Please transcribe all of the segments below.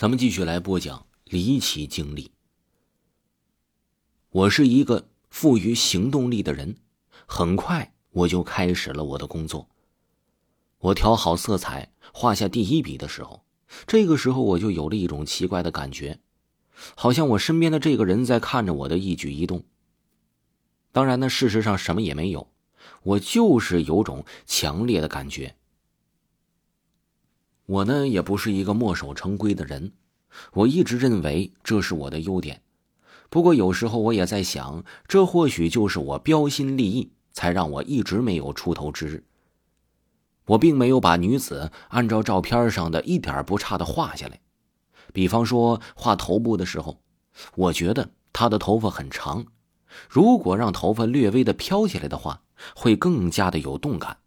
咱们继续来播讲离奇经历。我是一个富于行动力的人，很快我就开始了我的工作。我调好色彩，画下第一笔的时候，这个时候我就有了一种奇怪的感觉，好像我身边的这个人在看着我的一举一动。当然呢，事实上什么也没有，我就是有种强烈的感觉。我呢也不是一个墨守成规的人，我一直认为这是我的优点。不过有时候我也在想，这或许就是我标新立异，才让我一直没有出头之日。我并没有把女子按照照片上的一点不差的画下来。比方说画头部的时候，我觉得她的头发很长，如果让头发略微的飘起来的话，会更加的有动感。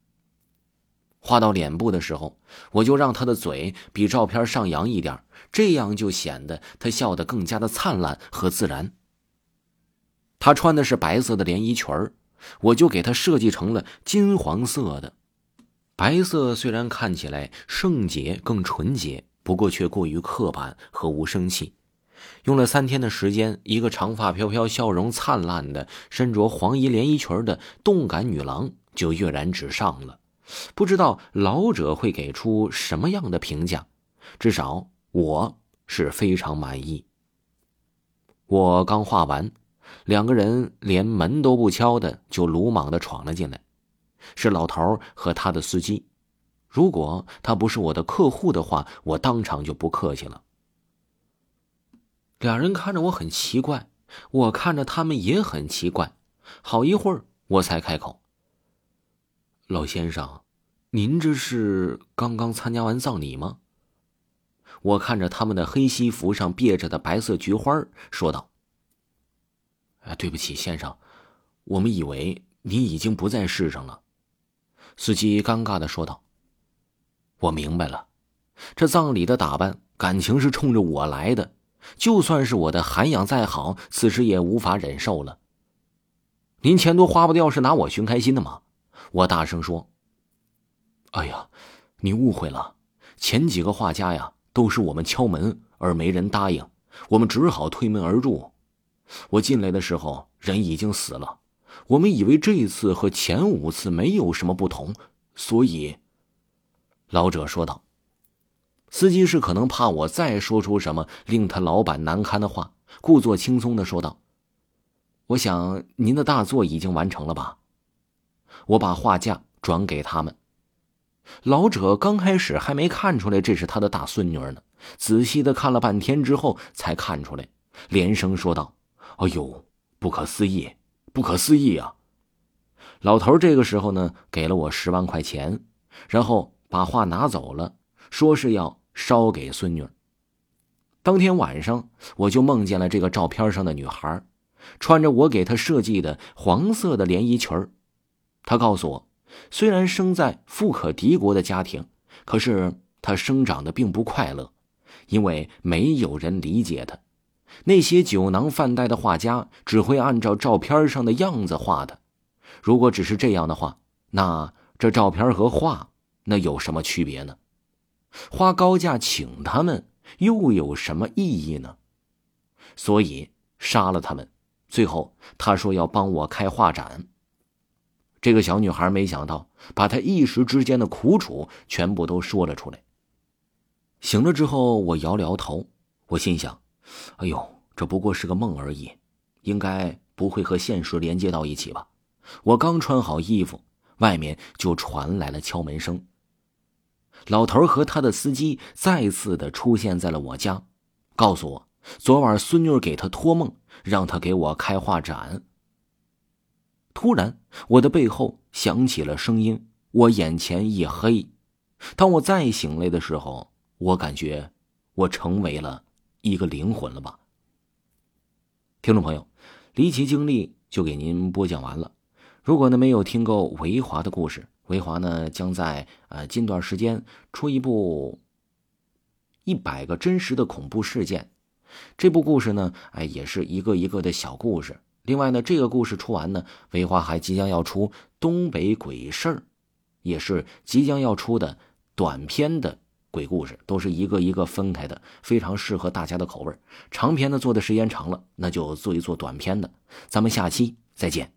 画到脸部的时候，我就让他的嘴比照片上扬一点，这样就显得他笑得更加的灿烂和自然。他穿的是白色的连衣裙我就给他设计成了金黄色的。白色虽然看起来圣洁更纯洁，不过却过于刻板和无生气。用了三天的时间，一个长发飘飘、笑容灿烂的、身着黄衣连衣裙的动感女郎就跃然纸上了。不知道老者会给出什么样的评价，至少我是非常满意。我刚画完，两个人连门都不敲的就鲁莽的闯了进来，是老头和他的司机。如果他不是我的客户的话，我当场就不客气了。两人看着我很奇怪，我看着他们也很奇怪，好一会儿我才开口。老先生，您这是刚刚参加完葬礼吗？我看着他们的黑西服上别着的白色菊花，说道：“啊，对不起，先生，我们以为你已经不在世上了。”司机尴尬的说道：“我明白了，这葬礼的打扮感情是冲着我来的，就算是我的涵养再好，此时也无法忍受了。您钱多花不掉，是拿我寻开心的吗？”我大声说：“哎呀，你误会了。前几个画家呀，都是我们敲门而没人答应，我们只好推门而入。我进来的时候，人已经死了。我们以为这次和前五次没有什么不同，所以。”老者说道。司机是可能怕我再说出什么令他老板难堪的话，故作轻松的说道：“我想您的大作已经完成了吧？”我把画架转给他们，老者刚开始还没看出来这是他的大孙女呢，仔细的看了半天之后才看出来，连声说道：“哎呦，不可思议，不可思议啊！”老头这个时候呢，给了我十万块钱，然后把画拿走了，说是要烧给孙女。当天晚上，我就梦见了这个照片上的女孩，穿着我给她设计的黄色的连衣裙儿。他告诉我，虽然生在富可敌国的家庭，可是他生长的并不快乐，因为没有人理解他。那些酒囊饭袋的画家只会按照照片上的样子画的。如果只是这样的话，那这照片和画那有什么区别呢？花高价请他们又有什么意义呢？所以杀了他们。最后他说要帮我开画展。这个小女孩没想到，把她一时之间的苦楚全部都说了出来。醒了之后，我摇了摇头，我心想：“哎呦，这不过是个梦而已，应该不会和现实连接到一起吧？”我刚穿好衣服，外面就传来了敲门声。老头和他的司机再次的出现在了我家，告诉我昨晚孙女给他托梦，让他给我开画展。突然，我的背后响起了声音，我眼前一黑。当我再醒来的时候，我感觉我成为了一个灵魂了吧。听众朋友，离奇经历就给您播讲完了。如果呢没有听够维华的故事，维华呢将在呃近段时间出一部一百个真实的恐怖事件。这部故事呢，哎，也是一个一个的小故事。另外呢，这个故事出完呢，维华还即将要出《东北鬼事儿》，也是即将要出的短篇的鬼故事都是一个一个分开的，非常适合大家的口味。长篇的做的时间长了，那就做一做短篇的。咱们下期再见。